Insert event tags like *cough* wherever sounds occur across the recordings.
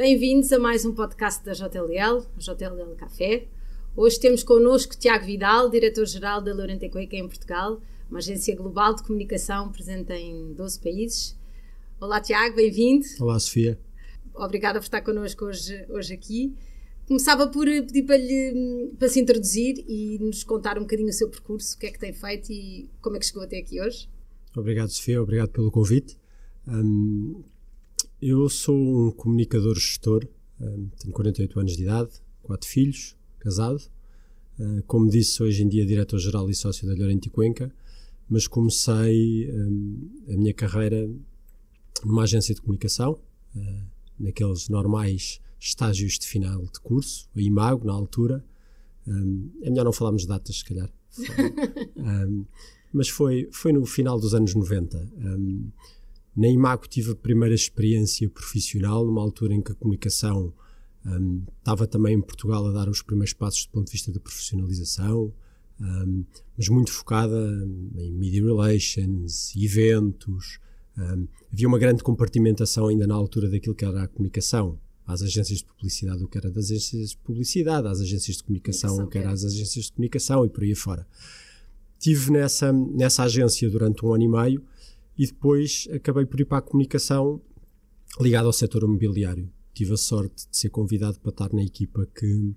Bem-vindos a mais um podcast da JLL, JLL Café. Hoje temos connosco Tiago Vidal, diretor-geral da Lorente Cueca em Portugal, uma agência global de comunicação presente em 12 países. Olá, Tiago, bem-vindo. Olá, Sofia. Obrigada por estar connosco hoje, hoje aqui. Começava por pedir para, lhe, para se introduzir e nos contar um bocadinho o seu percurso, o que é que tem feito e como é que chegou até aqui hoje. Obrigado, Sofia, obrigado pelo convite. Um, eu sou um comunicador gestor, um, tenho 48 anos de idade, quatro filhos, casado. Uh, como disse, hoje em dia diretor-geral e sócio da Llorente Cuenca, mas comecei um, a minha carreira numa agência de comunicação, naqueles normais estágios de final de curso, a Imago, na altura. É melhor não falarmos de datas, se calhar. *laughs* um, mas foi, foi no final dos anos 90. Um, na Imago tive a primeira experiência profissional, numa altura em que a comunicação um, estava também em Portugal a dar os primeiros passos do ponto de vista da profissionalização, um, mas muito focada em media relations, eventos. Um, havia uma grande compartimentação ainda na altura daquilo que era a comunicação. Às agências de publicidade, o que era das agências de publicidade, às agências de comunicação, o que era as agências de comunicação e por aí fora. Tive nessa, nessa agência durante um ano e meio e depois acabei por ir para a comunicação ligada ao setor imobiliário. Tive a sorte de ser convidado para estar na equipa que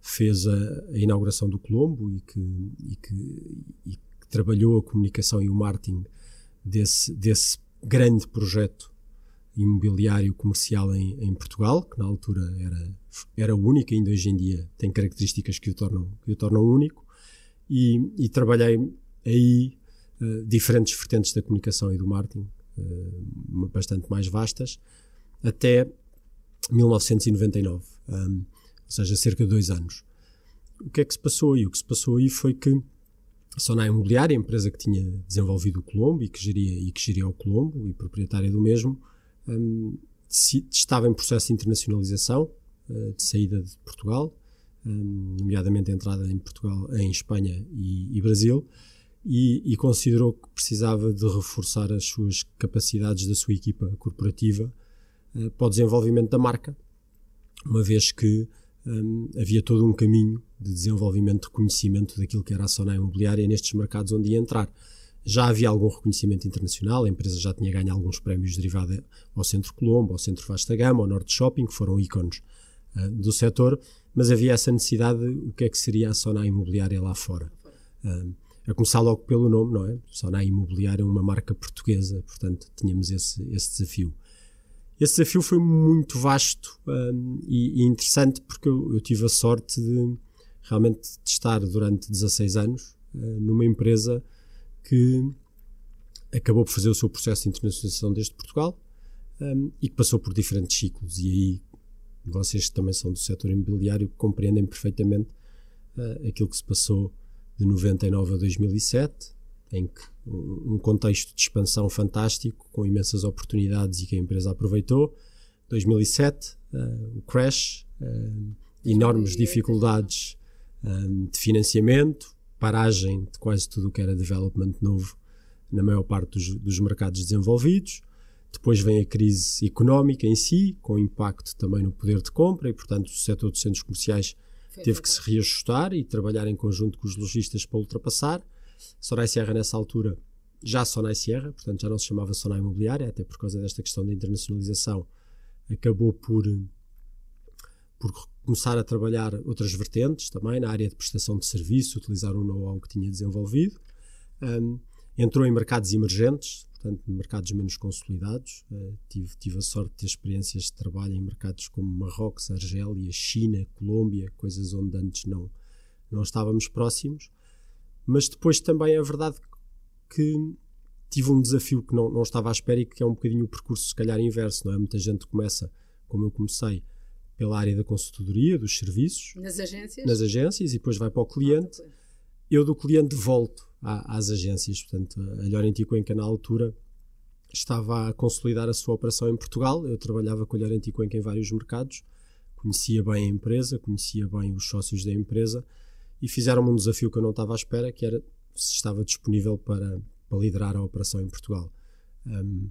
fez a, a inauguração do Colombo e que, e que, e que trabalhou a comunicação e o marketing desse, desse grande projeto imobiliário comercial em, em, Portugal, que na altura era, era único, ainda hoje em dia tem características que o tornam, que o tornam único, e, e trabalhei aí uh, diferentes vertentes da comunicação e do marketing, uh, bastante mais vastas, até 1999, um, ou seja, cerca de dois anos. O que é que se passou aí? O que se passou aí foi que a Sonai Imobiliária, a empresa que tinha desenvolvido o Colombo e que geria, e que geria o Colombo e proprietária do mesmo, um, estava em processo de internacionalização, uh, de saída de Portugal, um, nomeadamente a entrada em Portugal, em Espanha e, e Brasil, e, e, considerou que precisava de reforçar as suas capacidades da sua equipa corporativa uh, para o desenvolvimento da marca, uma vez que um, havia todo um caminho de desenvolvimento de conhecimento daquilo que era a zona imobiliária nestes mercados onde ia entrar. Já havia algum reconhecimento internacional, a empresa já tinha ganho alguns prémios derivados ao Centro Colombo, ao Centro Vasta Gama, ao Norte Shopping, que foram ícones uh, do setor, mas havia essa necessidade de o que é que seria a zona imobiliária lá fora. Uh, a começar logo pelo nome, não é? Sonai Imobiliária é uma marca portuguesa, portanto tínhamos esse, esse desafio. Esse desafio foi muito vasto um, e, e, interessante porque eu, eu, tive a sorte de realmente de estar durante 16 anos uh, numa empresa que acabou por fazer o seu processo de internacionalização desde Portugal um, e que passou por diferentes ciclos. E aí vocês que também são do setor imobiliário compreendem perfeitamente uh, aquilo que se passou de 99 a 2007, em que um contexto de expansão fantástico, com imensas oportunidades e que a empresa aproveitou. 2007, uh, o crash, uh, enormes dificuldades um, de financiamento, paragem de quase tudo o que era development novo na maior parte dos, dos mercados desenvolvidos. Depois vem a crise económica em si, com impacto também no poder de compra, e portanto o setor dos centros comerciais teve que se reajustar e trabalhar em conjunto com os lojistas para ultrapassar. Sonai Sierra, nessa altura, já Sonai Sierra, portanto já não se chamava Sonai Imobiliária, até por causa desta questão da internacionalização, acabou por, por começar a trabalhar outras vertentes também na área de prestação de serviço, utilizar o know-how que tinha desenvolvido. Um, entrou em mercados emergentes, portanto, mercados menos consolidados. Uh, tive, tive a sorte de ter experiências de trabalho em mercados como Marrocos, Argélia, China, Colômbia, coisas onde antes não, não estávamos próximos. Mas depois também é verdade que tive um desafio que não, não estava à espera e que é um bocadinho o percurso, se calhar, inverso, não é? Muita gente começa, como eu comecei, pela área da consultoria, dos serviços. Nas agências? Nas agências e depois vai para o cliente. Ah, eu do cliente volto às agências. Portanto, a Llorenti Cuenca, na altura, estava a consolidar a sua operação em Portugal. Eu trabalhava com a Llorenti Cuenca em vários mercados, conhecia bem a empresa, conhecia bem os sócios da empresa e fizeram-me um desafio que eu não estava à espera, que era se estava disponível para, para liderar a operação em Portugal. Um,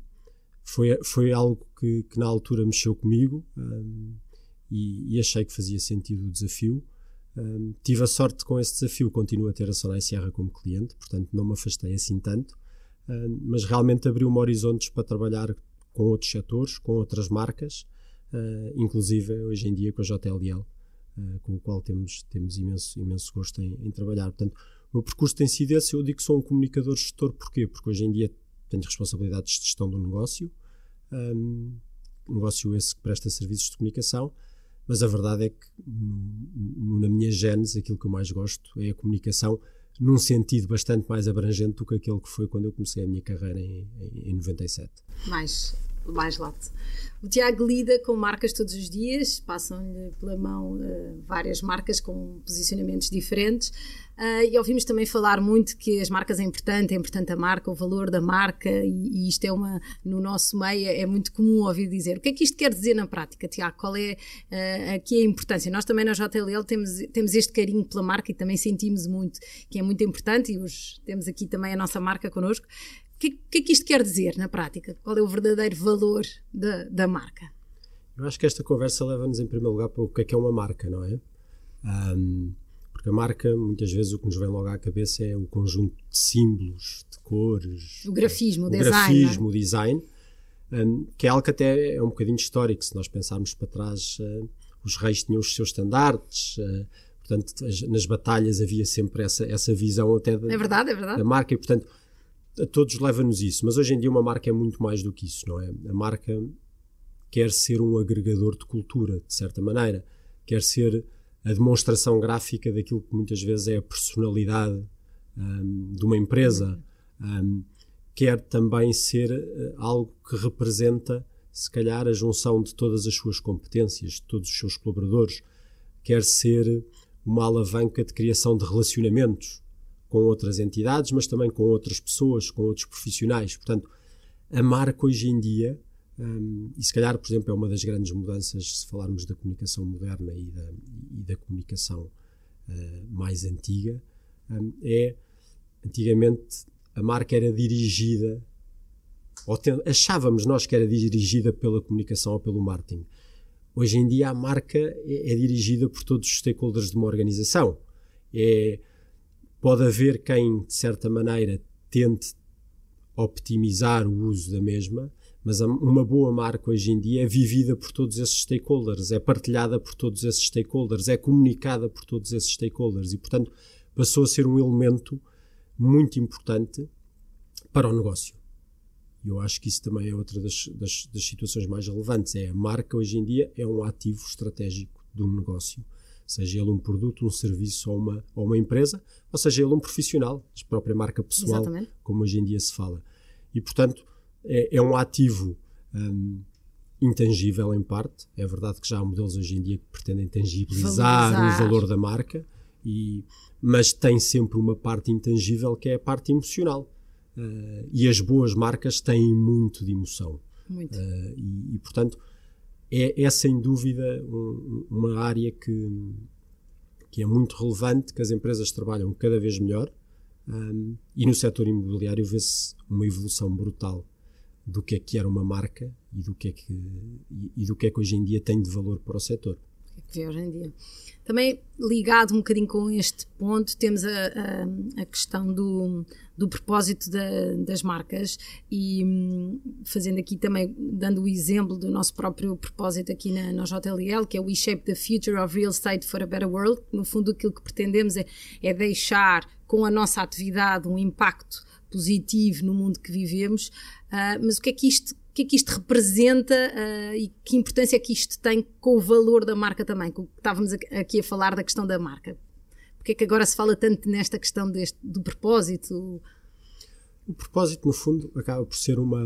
foi, foi algo que, que na altura mexeu comigo um, e, e, achei que fazia sentido o desafio. Um, tive a sorte com esse desafio, continuo a ter a Sonai Sierra como cliente, portanto não me afastei assim tanto, um, mas realmente abriu-me horizontes para trabalhar com outros setores, com outras marcas, uh, inclusive hoje em dia com a JLL, uh, com o qual temos, temos imenso, imenso gosto em, em, trabalhar. Portanto, o meu percurso tem sido esse. Eu digo que sou um comunicador gestor, porquê? Porque hoje em dia tenho responsabilidades de gestão do negócio, um, negócio esse que presta serviços de comunicação, mas a verdade é que na minha gênese aquilo que eu mais gosto é a comunicação num sentido bastante mais abrangente do que aquele que foi quando eu comecei a minha carreira em, em, em 97. Mais, mais lato. O Tiago lida com marcas todos os dias, passam-lhe pela mão uh, várias marcas com posicionamentos diferentes. Uh, e ouvimos também falar muito que as marcas é importante, é importante a marca, o valor da marca, e, e isto é uma, no nosso meio, é muito comum ouvir dizer. O que é que isto quer dizer na prática, Tiago? Qual é uh, aqui a importância? Nós também na JLL temos, temos este carinho pela marca e também sentimos muito que é muito importante, e hoje temos aqui também a nossa marca connosco. O que, que, é que isto quer dizer na prática? Qual é o verdadeiro valor da, da marca? Eu acho que esta conversa leva-nos em primeiro lugar para o que é que é uma marca, não é? Um, porque a marca, muitas vezes, o que nos vem logo à cabeça é o conjunto de símbolos, de cores. O grafismo, o, o design. grafismo, o design, um, que é algo que até é um bocadinho histórico. Se nós pensarmos para trás, uh, os reis tinham os seus estandartes. Uh, portanto, as, nas batalhas havia sempre essa, essa visão até da, é verdade, é verdade. da marca. E, portanto, a todos leva-nos isso, mas hoje em dia uma marca é muito mais do que isso, não é? A marca quer ser um agregador de cultura, de certa maneira, quer ser a demonstração gráfica daquilo que muitas vezes é a personalidade um, de uma empresa, um, quer também ser uh, algo que representa, se calhar, a junção de todas as suas competências, de todos os seus colaboradores, quer ser uma alavanca de criação de relacionamentos com outras entidades, mas também com outras pessoas, com outros profissionais. Portanto, a marca hoje em dia, um, e se calhar, por exemplo, é uma das grandes mudanças se falarmos da comunicação moderna e da, e da comunicação uh, mais antiga, um, é antigamente a marca era dirigida, ou tem, achávamos nós que era dirigida pela comunicação ou pelo marketing. Hoje em dia a marca é, é dirigida por todos os stakeholders de uma organização. É, Pode haver quem, de certa maneira, tente optimizar o uso da mesma, mas uma boa marca hoje em dia é vivida por todos esses stakeholders, é partilhada por todos esses stakeholders, é comunicada por todos esses stakeholders e, portanto, passou a ser um elemento muito importante para o negócio. E eu acho que isso também é outra das, das, das situações mais relevantes. É a marca hoje em dia é um ativo estratégico do negócio seja ele um produto, um serviço ou uma, ou uma empresa, ou seja ele um profissional, a própria marca pessoal, Exatamente. como hoje em dia se fala. E, portanto, é, é um ativo um, intangível em parte. É verdade que já há modelos hoje em dia que pretendem tangibilizar Valorizar. o valor da marca, e, mas tem sempre uma parte intangível que é a parte emocional. Uh, e as boas marcas têm muito de emoção. Muito. Uh, e, e, portanto, é, é sem dúvida um, uma área que, que é muito relevante, que as empresas trabalham cada vez melhor um, e no setor imobiliário vê-se uma evolução brutal do que é que era uma marca e do que é que, e, e do que é que hoje em dia tem de valor para o setor que vê hoje em dia. Também ligado um bocadinho com este ponto, temos a, a, a questão do, do propósito da, das marcas e hum, fazendo aqui também, dando o exemplo do nosso próprio propósito aqui na, na JLL, que é We Shape the Future of Real Estate for a Better World. No fundo, aquilo que pretendemos é, é deixar com a nossa atividade um impacto positivo no mundo que vivemos, uh, mas o que é que isto que é que isto representa uh, e que importância é que isto tem com o valor da marca também, que estávamos aqui a falar da questão da marca. Porque é que agora se fala tanto nesta questão deste, do propósito? O propósito, no fundo, acaba por ser uma,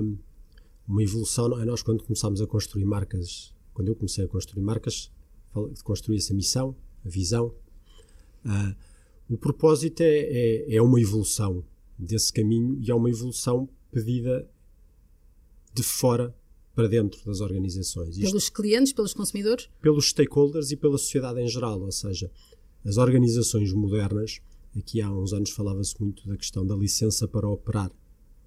uma evolução. É? Nós, quando começámos a construir marcas, quando eu comecei a construir marcas, construí essa missão, a visão. Uh, o propósito é, é, é uma evolução desse caminho e é uma evolução pedida de fora para dentro das organizações. Pelos Isto, clientes, pelos consumidores? Pelos stakeholders e pela sociedade em geral, ou seja, as organizações modernas, aqui há uns anos falava-se muito da questão da licença para operar.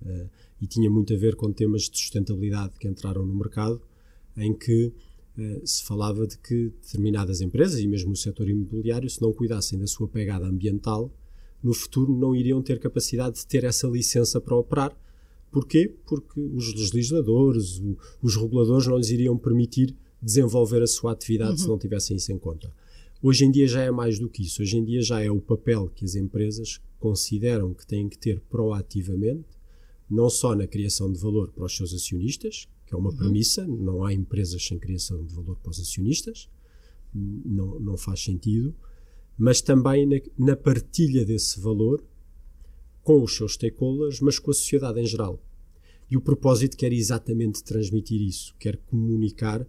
Uh, e tinha muito a ver com temas de sustentabilidade que entraram no mercado, em que uh, se falava de que determinadas empresas, e mesmo o setor imobiliário, se não cuidassem da sua pegada ambiental, no futuro não iriam ter capacidade de ter essa licença para operar. Porquê? Porque os legisladores, os reguladores não lhes iriam permitir desenvolver a sua atividade uhum. se não tivessem isso em conta. Hoje em dia já é mais do que isso. Hoje em dia já é o papel que as empresas consideram que têm que ter proativamente, não só na criação de valor para os seus acionistas, que é uma uhum. premissa, não há empresas sem criação de valor para os acionistas, não, não faz sentido, mas também na, na partilha desse valor com os seus stakeholders, mas com a sociedade em geral. E o propósito quer exatamente transmitir isso, quer comunicar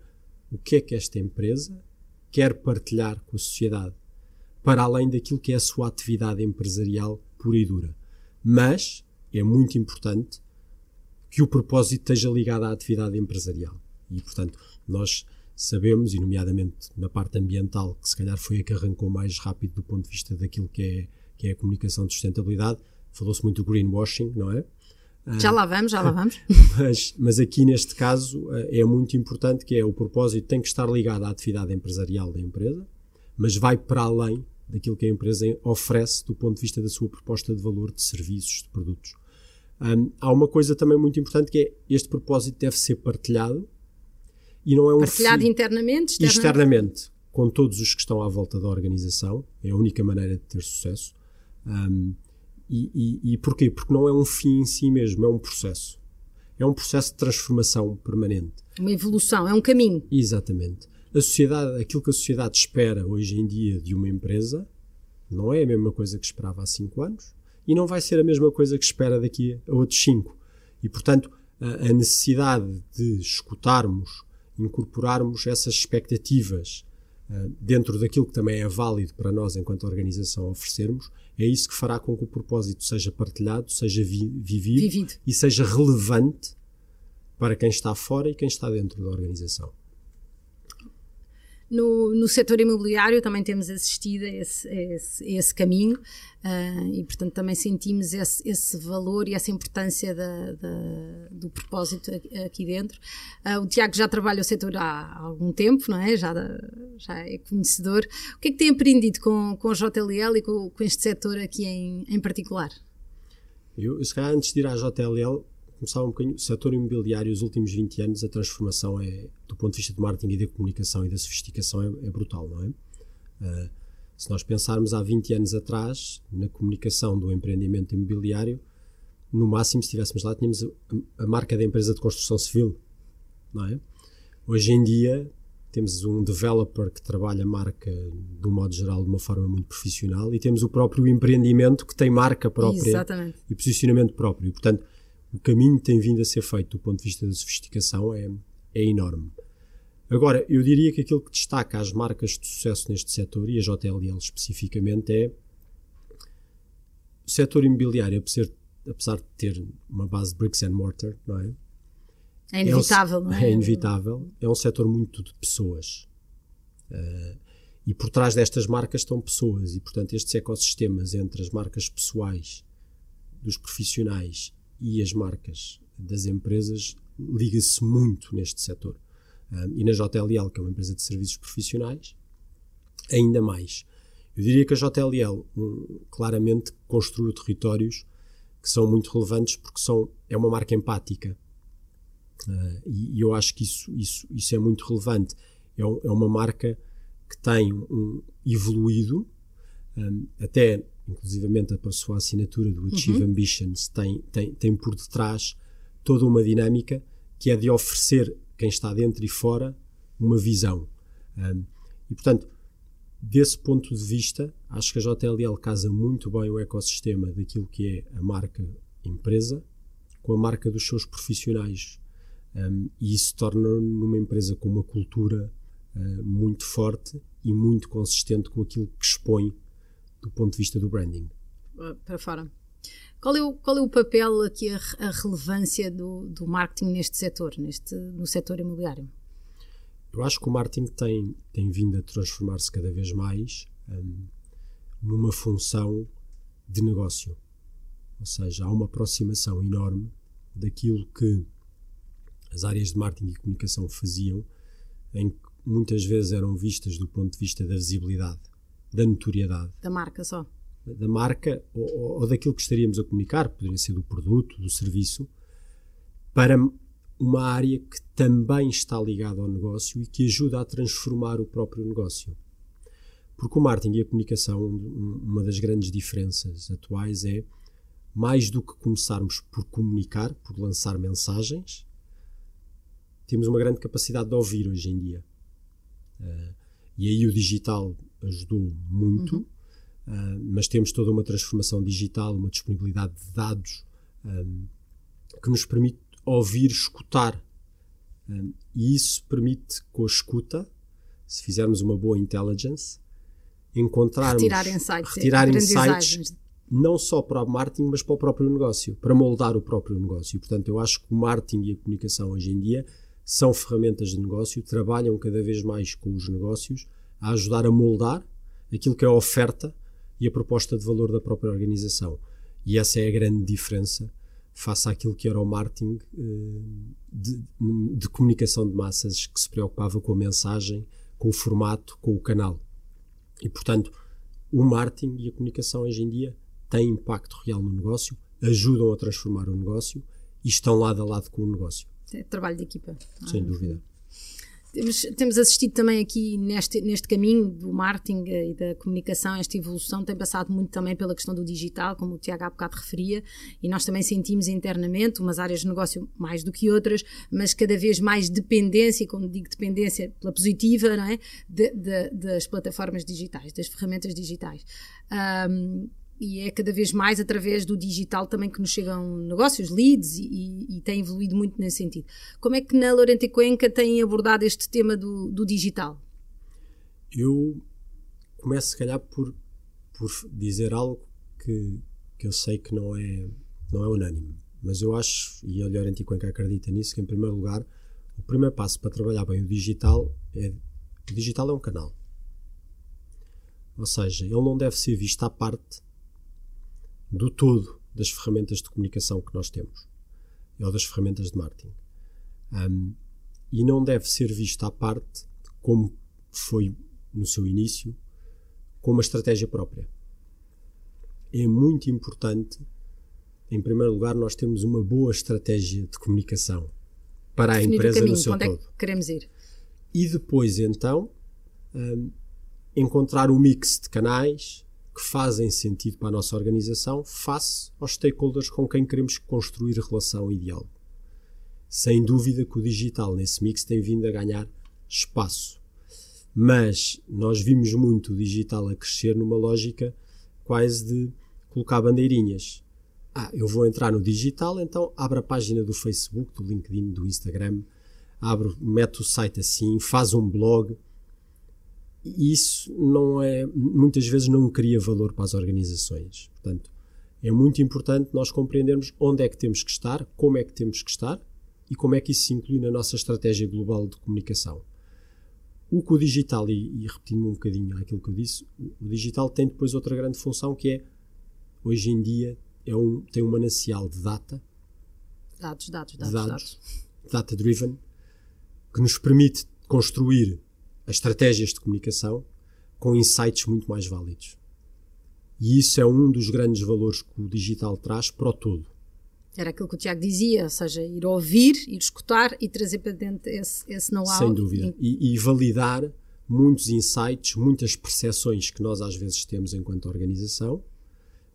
o que é que esta empresa quer partilhar com a sociedade, para além daquilo que é a sua atividade empresarial pura e dura. Mas é muito importante que o propósito esteja ligado à atividade empresarial. E, portanto, nós sabemos, e nomeadamente na parte ambiental, que se calhar foi a que arrancou mais rápido do ponto de vista daquilo que é, que é a comunicação de sustentabilidade, falou-se muito do greenwashing, não é? Já lá vamos, já lá vamos. *laughs* Mas, mas aqui neste caso eh, é muito importante que é o propósito tem que estar ligado à atividade empresarial da empresa, mas vai para além daquilo que a empresa oferece do ponto de vista da sua proposta de valor de serviços, de produtos. Um, há uma coisa também muito importante que é este propósito deve ser partilhado e não é um partilhado fim, internamente, externamente? externamente, com todos os que estão à volta da organização. É a única maneira de ter sucesso. Um, e, e, e porquê? Porque não é um fim em si mesmo, é um processo. É um processo de transformação permanente. Uma evolução, é um caminho. Exatamente. A sociedade, aquilo que a sociedade espera hoje em dia de uma empresa não é a mesma coisa que esperava há cinco anos e não vai ser a mesma coisa que espera daqui a outros cinco. E, portanto, a, a necessidade de escutarmos, incorporarmos essas expectativas uh, dentro daquilo que também é válido para nós enquanto organização oferecermos, é isso que fará com que o propósito seja partilhado, seja vi vivido, vivido e seja relevante para quem está fora e quem está dentro da organização. No, no setor imobiliário também temos assistido a esse, a esse, a esse caminho uh, e, portanto, também sentimos esse, esse valor e essa importância da, da, do propósito aqui dentro. Uh, o Tiago já trabalha o setor há algum tempo, não é? Já, já é conhecedor. O que é que tem aprendido com, com a JLL e com, com este setor aqui em, em particular? Eu, se calhar, antes de ir à JLL, começar um bocadinho. O setor imobiliário, os últimos 20 anos, a transformação é, do ponto de vista de marketing e da comunicação e da sofisticação, é, é brutal, não é? Uh, se nós pensarmos há 20 anos atrás, na comunicação do empreendimento imobiliário, no máximo, se estivéssemos lá, tínhamos a, a marca da empresa de construção civil, não é? Hoje em dia, temos um developer que trabalha a marca de um modo geral de uma forma muito profissional e temos o próprio empreendimento que tem marca própria Exatamente. e posicionamento próprio. Portanto, o caminho que tem vindo a ser feito do ponto de vista da sofisticação é, é enorme. Agora, eu diria que aquilo que destaca as marcas de sucesso neste setor, e a JLL especificamente, é o setor imobiliário, apesar de ter uma base de bricks and mortar, não é? É inevitável, é um, não é? É inevitável. É um setor muito de pessoas. Uh, e por trás destas marcas estão pessoas, e portanto estes ecossistemas entre as marcas pessoais dos profissionais e as marcas das empresas liga-se muito neste setor. Um, e na JLL, que é uma empresa de serviços profissionais, ainda mais. Eu diria que a JLL um, claramente construiu territórios que são muito relevantes porque são, é uma marca empática. Uh, e, e, eu acho que isso, isso, isso é muito relevante. É, é uma marca que tem um, evoluído, até inclusivamente a sua assinatura do Achieve uhum. Ambitions, tem, tem, tem por detrás toda uma dinâmica que é de oferecer quem está dentro e fora uma visão. Um, e, portanto, desse ponto de vista, acho que a JLL casa muito bem o ecossistema daquilo que é a marca empresa com a marca dos seus profissionais. Um, e isso torna numa empresa com uma cultura uh, muito forte e muito consistente com aquilo que expõe do ponto de vista do branding. Ah, para fora. Qual é o, qual é o papel aqui, a, a relevância do, do marketing neste setor, neste, no setor imobiliário? Eu acho que o marketing tem, tem vindo a transformar-se cada vez mais um, numa função de negócio. Ou seja, há uma aproximação enorme daquilo que as áreas de marketing e comunicação faziam, em que muitas vezes eram vistas do ponto de vista da visibilidade, da notoriedade. Da marca só. Da marca ou, ou daquilo que estaríamos a comunicar, poderia ser do produto, do serviço, para uma área que também está ligada ao negócio e que ajuda a transformar o próprio negócio. Porque o marketing e a comunicação, uma das grandes diferenças atuais é mais do que começarmos por comunicar, por lançar mensagens, temos uma grande capacidade de ouvir hoje em dia. Uh, e aí o digital ajudou muito, uhum. uh, mas temos toda uma transformação digital, uma disponibilidade de dados um, que nos permite ouvir, escutar. Um, e isso permite, com a escuta, se fizermos uma boa intelligence, encontrarmos. Retirar insights. Retirar insights não só para o marketing, mas para o próprio negócio, para moldar o próprio negócio. Portanto, eu acho que o marketing e a comunicação hoje em dia são ferramentas de negócio, trabalham cada vez mais com os negócios a ajudar a moldar aquilo que é a oferta e a proposta de valor da própria organização. E essa é a grande diferença face àquilo que era o marketing eh, de, de, comunicação de massas que se preocupava com a mensagem, com o formato, com o canal. E, portanto, o marketing e a comunicação hoje em dia têm impacto real no negócio, ajudam a transformar o negócio e estão lado a lado com o negócio. É trabalho de equipa. Sem dúvida. Temos, temos assistido também aqui neste, neste caminho do marketing e da comunicação, esta evolução tem passado muito também pela questão do digital, como o Tiago há bocado referia, e nós também sentimos internamente umas áreas de negócio mais do que outras, mas cada vez mais dependência, e quando digo dependência pela positiva, não é? De, de, das plataformas digitais, das ferramentas digitais. Um, e é cada vez mais através do digital também que nos chegam negócios, leads, e, e tem evoluído muito nesse sentido. Como é que na Lorente Cuenca têm abordado este tema do, do digital? Eu começo, se calhar, por, por dizer algo que, que eu sei que não é, não é unânime, mas eu acho, e a Lorente Cuenca acredita nisso, que em primeiro lugar, o primeiro passo para trabalhar bem o digital é o digital é um canal. Ou seja, ele não deve ser visto à parte do todo das ferramentas de comunicação que nós temos ou das ferramentas de marketing. Um, e não deve ser visto à parte, como foi no seu início, com uma estratégia própria. É muito importante, em primeiro lugar, nós termos uma boa estratégia de comunicação para a empresa no seu onde todo. É que queremos ir. E depois, então, um, encontrar o mix de canais, que fazem sentido para a nossa organização face aos stakeholders com quem queremos construir relação e diálogo. Sem dúvida que o digital nesse mix tem vindo a ganhar espaço. Mas nós vimos muito o digital a crescer numa lógica quase de colocar bandeirinhas. Ah, eu vou entrar no digital, então abre a página do Facebook, do LinkedIn, do Instagram, abre, mete o site assim, faz um blog isso não é, muitas vezes não cria valor para as organizações. Portanto, é muito importante nós compreendermos onde é que temos que estar, como é que temos que estar e como é que isso se inclui na nossa estratégia global de comunicação. O que o digital, e, e repetindo um bocadinho aquilo que eu disse, o digital tem depois outra grande função que é, hoje em dia, é um, tem um manancial de data. Dados, dados, dados. dados, dados. Data-driven, que nos permite construir as estratégias de comunicação com insights muito mais válidos. E isso é um dos grandes valores que o digital traz para o todo. Era aquilo que o Tiago dizia, ou seja, ir ouvir, ir escutar e trazer para dentro esse, esse know-how. Sem dúvida. E, e, validar muitos insights, muitas percepções que nós às vezes temos enquanto organização,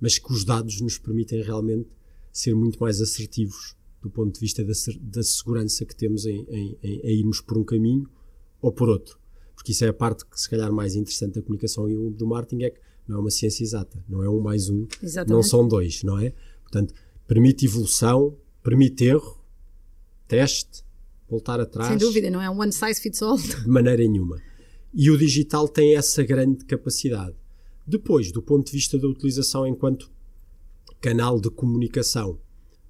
mas que os dados nos permitem realmente ser muito mais assertivos do ponto de vista da, da segurança que temos em, em, em, em irmos por um caminho ou por outro porque isso é a parte que se calhar mais interessante da comunicação e do marketing é que não é uma ciência exata, não é um mais um, Exatamente. não são dois, não é? Portanto, permite evolução, permite erro, teste, voltar atrás. Sem dúvida, não é um one size fits all. De maneira nenhuma. E o digital tem essa grande capacidade. Depois, do ponto de vista da utilização enquanto canal de comunicação,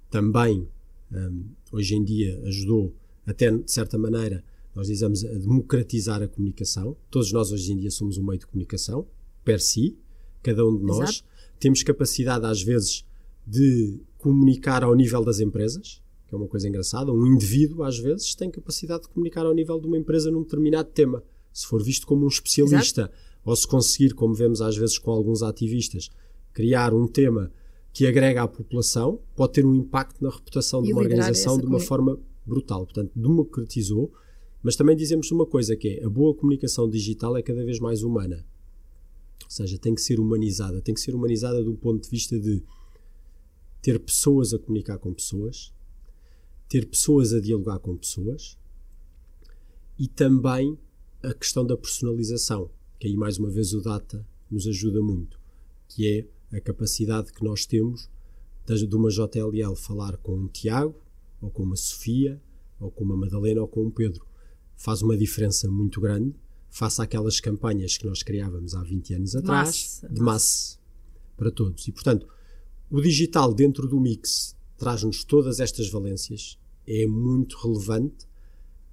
também um, hoje em dia ajudou, até de certa maneira, nós dizemos a democratizar a comunicação. Todos nós hoje em dia somos um meio de comunicação, per si, cada um de nós. Exato. Temos capacidade, às vezes, de comunicar ao nível das empresas, que é uma coisa engraçada. Um indivíduo, às vezes, tem capacidade de comunicar ao nível de uma empresa num determinado tema. Se for visto como um especialista, Exato. ou se conseguir, como vemos às vezes com alguns ativistas, criar um tema que agrega à população, pode ter um impacto na reputação de uma organização de uma forma brutal. Portanto, democratizou, mas também dizemos uma coisa que é a boa comunicação digital é cada vez mais humana. Ou seja, tem que ser humanizada. Tem que ser humanizada do ponto de vista de ter pessoas a comunicar com pessoas, ter pessoas a dialogar com pessoas e também a questão da personalização, que aí mais uma vez o data nos ajuda muito, que é a capacidade que nós temos de uma JLL falar com um Tiago, ou com uma Sofia, ou com uma Madalena, ou com um Pedro. Faz uma diferença muito grande face àquelas campanhas que nós criávamos há 20 anos atrás, massa, de massa para todos. E, portanto, o digital dentro do mix traz-nos todas estas valências é muito relevante,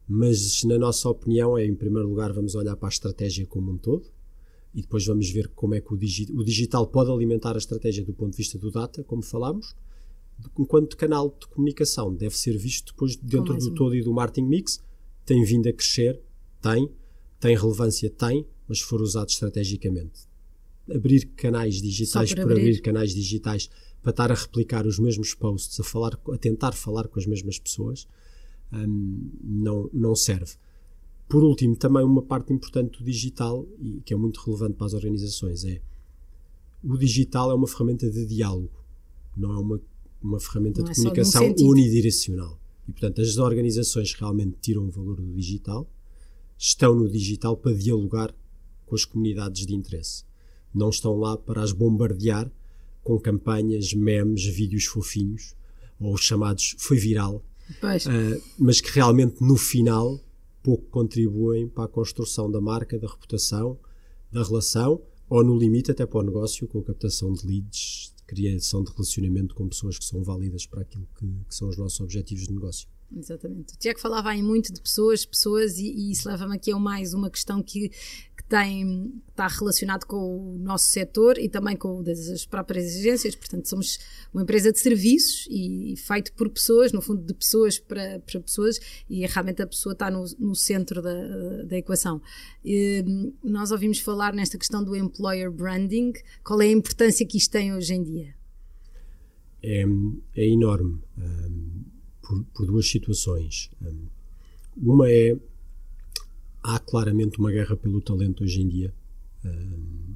mas na nossa opinião é, em primeiro lugar, vamos olhar para a estratégia como um todo e depois vamos ver como é que o, digi o digital pode alimentar a estratégia do ponto de vista do data, como falámos, enquanto canal de comunicação deve ser visto depois dentro do todo e do marketing mix, tem vindo a crescer, tem, tem relevância, tem, mas se for usado estrategicamente. Abrir canais digitais por abrir. abrir canais digitais para estar a replicar os mesmos posts, a, falar, a tentar falar com as mesmas pessoas, um, não, não serve. Por último, também uma parte importante do digital, e que é muito relevante para as organizações, é o digital é uma ferramenta de diálogo, não é uma, uma ferramenta não de é comunicação unidirecional. E, portanto, as organizações realmente tiram o valor do digital, estão no digital para dialogar com as comunidades de interesse. Não estão lá para as bombardear com campanhas, memes, vídeos fofinhos, ou chamados foi viral, uh, mas que realmente no final pouco contribuem para a construção da marca, da reputação, da relação, ou no limite até para o negócio, com a captação de leads, criação de relacionamento com pessoas que são válidas para aquilo que, que são os nossos objetivos de negócio. Exatamente. O Tiago falava aí muito de pessoas, pessoas, e, e isso leva-me aqui a mais uma questão que, tem, está relacionado com o nosso setor e também com as próprias exigências. Portanto, somos uma empresa de serviços e, e feito por pessoas, no fundo, de pessoas para, para pessoas, e realmente a pessoa está no, no centro da, da equação. E, nós ouvimos falar nesta questão do employer branding. Qual é a importância que isto tem hoje em dia? É, é enorme, por, por, duas situações. Um, uma é há claramente uma guerra pelo talento hoje em dia. Um,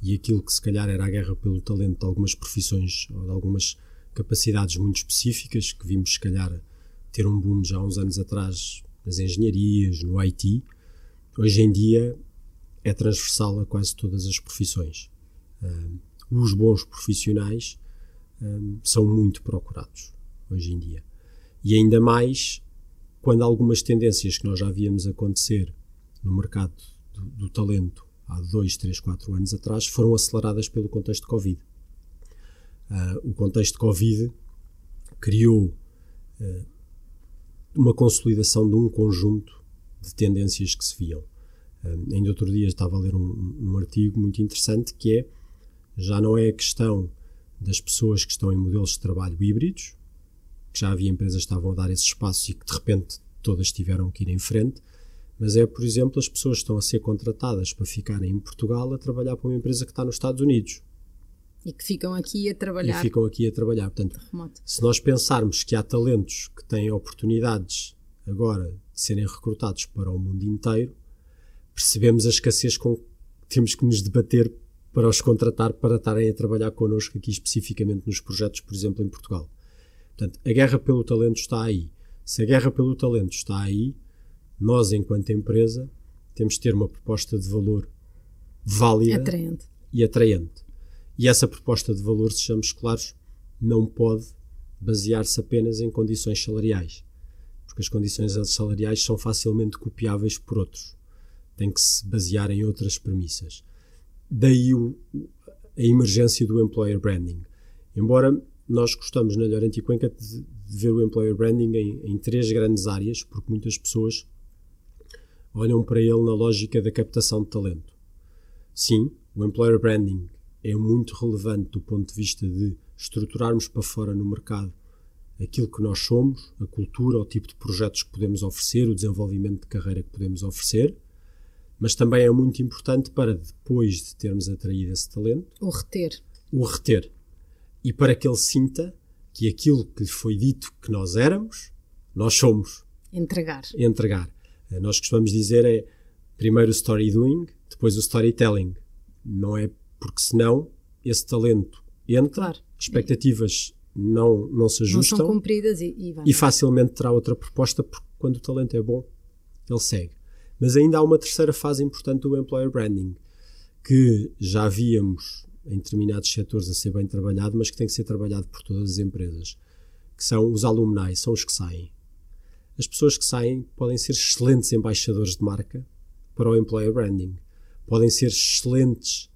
e aquilo que se calhar era a guerra pelo talento de algumas profissões ou de algumas capacidades muito específicas, que vimos se calhar ter um boom já há uns anos atrás nas engenharias, no IT, hoje em dia é transversal a quase todas as profissões. Um, os bons profissionais são muito procurados hoje em dia. E ainda mais quando algumas tendências que nós já víamos acontecer no mercado do, do talento há dois, três, quatro anos atrás foram aceleradas pelo contexto de Covid. Uh, o contexto de Covid criou uh, uma consolidação de um conjunto de tendências que se viam. Uh, ainda outro dia estava a ler um, um, artigo muito interessante que é já não é a questão das pessoas que estão em modelos de trabalho híbridos, que já havia empresas que estavam a dar esse espaço e que de repente todas tiveram que ir em frente, mas é, por exemplo, as pessoas estão a ser contratadas para ficarem em Portugal a trabalhar para uma empresa que está nos Estados Unidos. E que ficam aqui a trabalhar. E ficam aqui a trabalhar. Portanto, se nós pensarmos que há talentos que têm oportunidades agora de serem recrutados para o mundo inteiro, percebemos a escassez com que temos que nos debater para os contratar para estarem a trabalhar connosco aqui especificamente nos projetos, por exemplo, em Portugal. Portanto, a guerra pelo talento está aí. Se a guerra pelo talento está aí, nós, enquanto empresa, temos de ter uma proposta de valor válida atraente. e atraente. E essa proposta de valor, sejamos claros, não pode basear-se apenas em condições salariais, porque as condições salariais são facilmente copiáveis por outros. Tem que se basear em outras premissas. Daí o, a emergência do employer branding. Embora nós gostamos na Llorente Cuenca de, de ver o employer branding em, em três grandes áreas, porque muitas pessoas olham para ele na lógica da captação de talento. Sim, o employer branding é muito relevante do ponto de vista de estruturarmos para fora no mercado aquilo que nós somos, a cultura, o tipo de projetos que podemos oferecer, o desenvolvimento de carreira que podemos oferecer, mas também é muito importante para depois de termos atraído esse talento, o reter. O reter. E para que ele sinta que aquilo que lhe foi dito que nós éramos, nós somos. Entregar. Entregar. Eh, nós costumamos dizer é primeiro o story doing, depois o storytelling. Não é porque senão esse talento entra, claro. expectativas não, não se ajustam. Não são cumpridas e, e, e facilmente terá outra proposta, porque quando o talento é bom, ele segue. Mas ainda há uma terceira fase importante do employer branding, que já víamos em determinados setores a ser bem trabalhado, mas que tem que ser trabalhado por todas as empresas, que são os alumni, são os que saem. As pessoas que saem podem ser excelentes embaixadores de marca para o employer branding, podem ser excelentes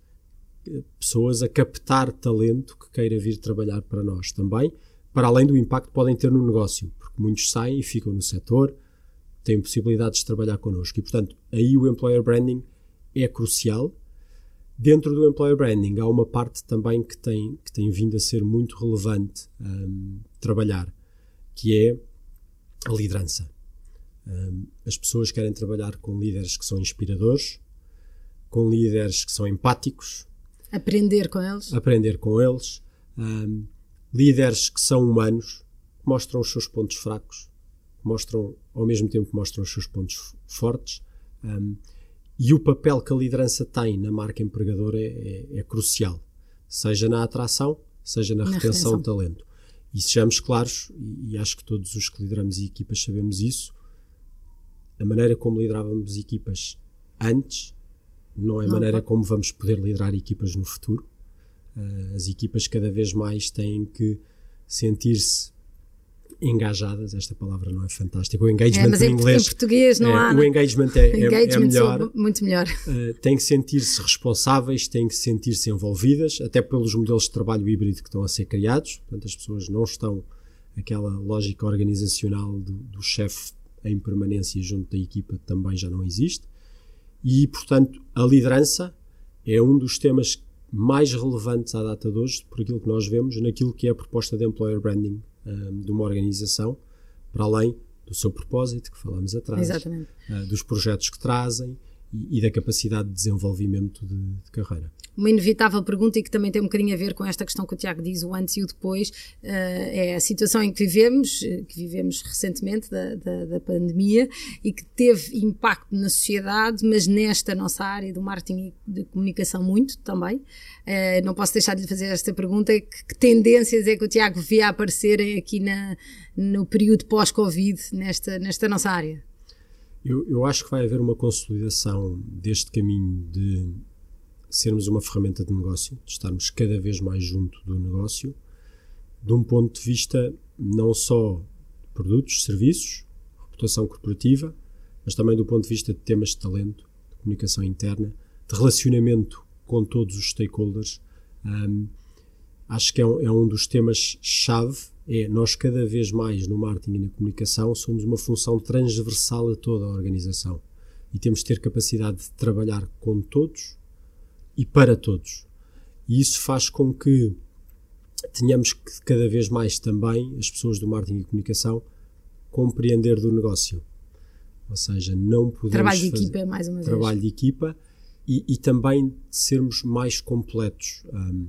pessoas a captar talento que queira vir trabalhar para nós também, para além do impacto que podem ter no negócio, porque muitos saem e ficam no setor, têm possibilidades de trabalhar connosco. E, portanto, aí o employer branding é crucial. Dentro do employer branding há uma parte também que tem, que tem vindo a ser muito relevante um, trabalhar, que é a liderança. Um, as pessoas querem trabalhar com líderes que são inspiradores, com líderes que são empáticos, Aprender com eles. Aprender com eles. Um, líderes que são humanos, mostram os seus pontos fracos, mostram, ao mesmo tempo mostram os seus pontos fortes. Um, e o papel que a liderança tem na marca empregadora é, é, é crucial, seja na atração, seja na, na retenção, retenção de talento. E sejamos claros, e, acho que todos os que lideramos equipas sabemos isso, a maneira como liderávamos equipas antes não é a maneira como vamos poder liderar equipas no futuro. Uh, as equipas cada vez mais têm que sentir-se engajadas, esta palavra não é fantástica, o engagement é, mas em, inglês. Em português não é, há. O né? engagement é, *laughs* é, engagement é melhor. Muito melhor. Uh, têm que sentir-se responsáveis, têm que sentir-se envolvidas, até pelos modelos de trabalho híbrido que estão a ser criados. Portanto, as pessoas não estão aquela lógica organizacional do, do chefe em permanência junto da equipa também já não existe. E, portanto, a liderança é um dos temas mais relevantes à data de hoje, por aquilo que nós vemos, naquilo que é a proposta de employer branding um, de uma organização, para além do seu propósito, que falamos atrás, uh, dos projetos que trazem e, e, da capacidade de desenvolvimento de, de carreira uma inevitável pergunta e que também tem um bocadinho a ver com esta questão que o Tiago diz, o antes e o depois, uh, é a situação em que vivemos, eh, que vivemos recentemente da, da, da, pandemia e que teve impacto na sociedade, mas nesta nossa área do marketing e de comunicação muito também. Uh, não posso deixar de lhe fazer esta pergunta, que, que tendências é que o Tiago vê a aparecerem aqui na, no período pós-Covid nesta, nesta nossa área? Eu, eu acho que vai haver uma consolidação deste caminho de sermos uma ferramenta de negócio, de estarmos cada vez mais junto do negócio, de um ponto de vista não só de produtos, serviços, reputação corporativa, mas também do ponto de vista de temas de talento, de comunicação interna, de relacionamento com todos os stakeholders. Um, acho que é um, é um dos temas-chave. É nós, cada vez mais no marketing e na comunicação, somos uma função transversal a toda a organização e temos de ter capacidade de trabalhar com todos e para todos. E isso faz com que tenhamos que cada vez mais também, as pessoas do marketing e comunicação, compreender do negócio. Ou seja, não podemos. Trabalho de equipa, mais uma vez. Trabalho de equipa e, e também sermos mais completos. Um,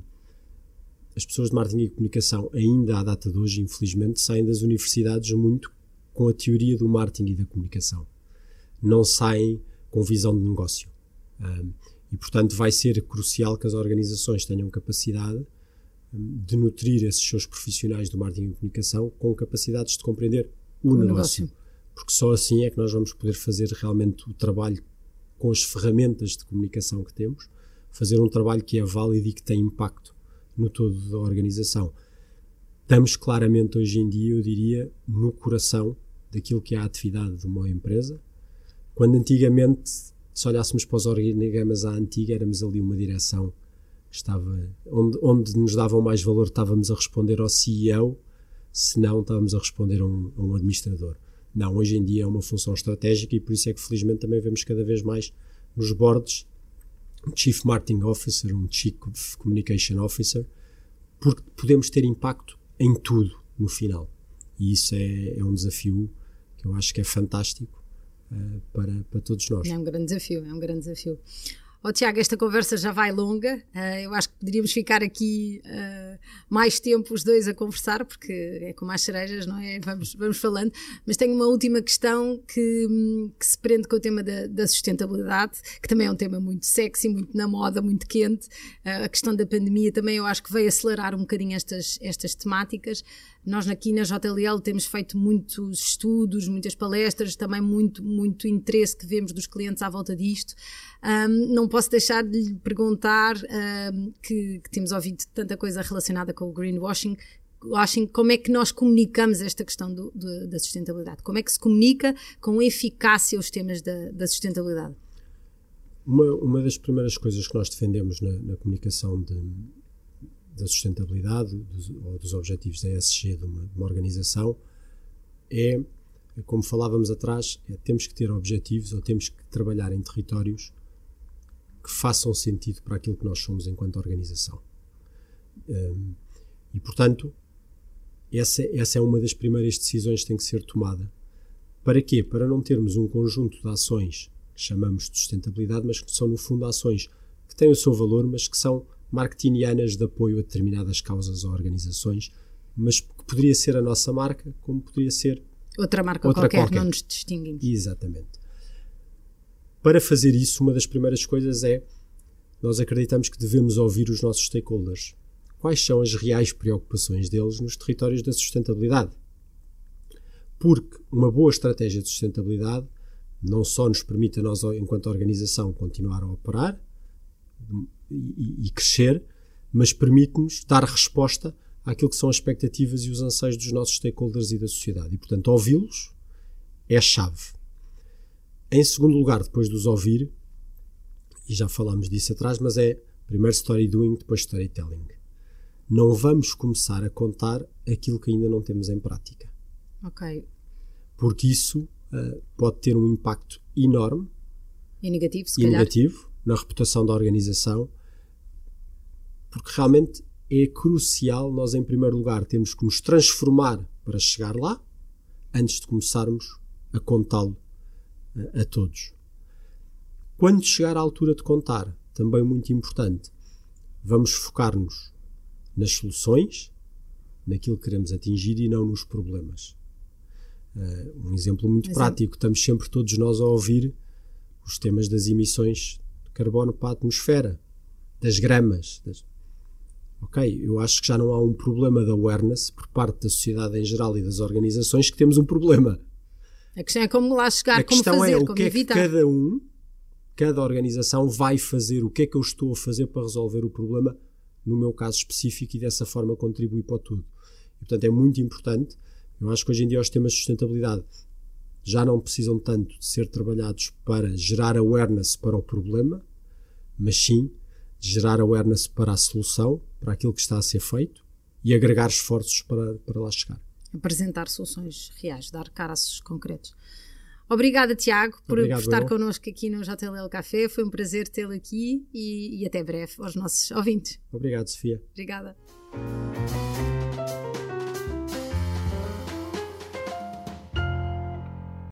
as pessoas de marketing e comunicação, ainda à data de hoje, infelizmente, saem das universidades muito com a teoria do marketing e da comunicação. Não saem com visão de negócio. Um, e, portanto, vai ser crucial que as organizações tenham capacidade hum, de nutrir esses seus profissionais do marketing e comunicação com capacidades de compreender o, o negócio. negócio. Porque só assim é que nós vamos poder fazer realmente o trabalho com as ferramentas de comunicação que temos, fazer um trabalho que é válido e que tem impacto no todo da organização. Estamos claramente hoje em dia, eu diria, no coração daquilo que é a atividade de uma empresa, quando antigamente se olhássemos para os organigramas à antiga, éramos ali uma direção estava onde, onde nos davam mais valor, estávamos a responder ao CEO, se não, estávamos a responder a um, a um administrador. Não, hoje em dia é uma função estratégica e por isso é que felizmente também vemos cada vez mais nos bordes um Chief Marketing Officer, um Chief Communication Officer, porque podemos ter impacto em tudo no final. E isso é, é um desafio que eu acho que é fantástico uh, para, para todos nós. É um grande desafio, é um grande desafio. Oh, Tiago, esta conversa já vai longa. Uh, eu acho que poderíamos ficar aqui uh, mais tempo os dois a conversar, porque é como as cerejas, não é? Vamos, vamos falando. Mas tenho uma última questão que, que se prende com o tema da, da, sustentabilidade, que também é um tema muito sexy, muito na moda, muito quente. Uh, a questão da pandemia também eu acho que veio acelerar um bocadinho estas, estas temáticas. Nós aqui na JLL temos feito muitos estudos, muitas palestras, também muito, muito interesse que vemos dos clientes à volta disto. Um, não posso deixar de lhe perguntar um, que, que, temos ouvido tanta coisa relacionada com o greenwashing. Washing, como é que nós comunicamos esta questão do, do, da sustentabilidade? Como é que se comunica com eficácia os temas da, da sustentabilidade? Uma, uma das primeiras coisas que nós defendemos na, na comunicação de, da sustentabilidade dos, ou dos objetivos da ESG de uma, de uma organização é, como falávamos atrás, é, temos que ter objetivos ou temos que trabalhar em territórios que façam sentido para aquilo que nós somos enquanto organização. Um, e, portanto, essa, essa é uma das primeiras decisões que tem que ser tomada. Para quê? Para não termos um conjunto de ações que chamamos de sustentabilidade, mas que são, no fundo, ações que têm o seu valor, mas que são marketingianas de apoio a determinadas causas ou organizações, mas que poderia ser a nossa marca, como poderia ser outra marca outra qualquer, qualquer. não nos distinguimos. Exatamente. Para fazer isso, uma das primeiras coisas é nós acreditamos que devemos ouvir os nossos stakeholders. Quais são as reais preocupações deles nos territórios da sustentabilidade? Porque uma boa estratégia de sustentabilidade não só nos permite a nós, enquanto organização, continuar a operar, e, e crescer, mas permite-nos dar resposta àquilo que são as expectativas e os anseios dos nossos stakeholders e da sociedade. E, portanto, ouvi-los é chave. Em segundo lugar, depois de os ouvir, e já falámos disso atrás, mas é primeiro story doing, depois storytelling. Não vamos começar a contar aquilo que ainda não temos em prática. Ok. Porque isso uh, pode ter um impacto enorme. E negativo, se e calhar. negativo na reputação da organização, porque realmente é crucial nós, em primeiro lugar, temos que nos transformar para chegar lá, antes de começarmos a contá-lo a, eh, a todos. Quando chegar à altura de contar, também muito importante, vamos focar-nos nas soluções, naquilo que queremos atingir e não nos problemas. Uh, um exemplo muito Exemplo. prático, estamos sempre todos nós a ouvir os temas das emissões carbono para a atmosfera, das gramas. Das... Ok, eu acho que já não há um problema de awareness por parte da sociedade em geral e das organizações que temos um problema. A questão é como lá chegar, a como fazer, é, o que é que cada um, cada organização vai fazer, o que é que eu estou a fazer para resolver o problema no meu caso específico e dessa forma contribuir para tudo. E, portanto, é muito importante. Eu acho que hoje em dia os temas de sustentabilidade já não precisam tanto de ser trabalhados para gerar awareness para o problema, mas sim gerar awareness para a solução, para aquilo que está a ser feito e agregar esforços para, para lá chegar. Apresentar soluções reais, dar caras concretos. Obrigada, Tiago, por, Obrigado, estar eu. connosco aqui no JLL Café. Foi um prazer tê-lo aqui e, e até breve aos nossos ouvintes. Obrigado, Sofia. Obrigada.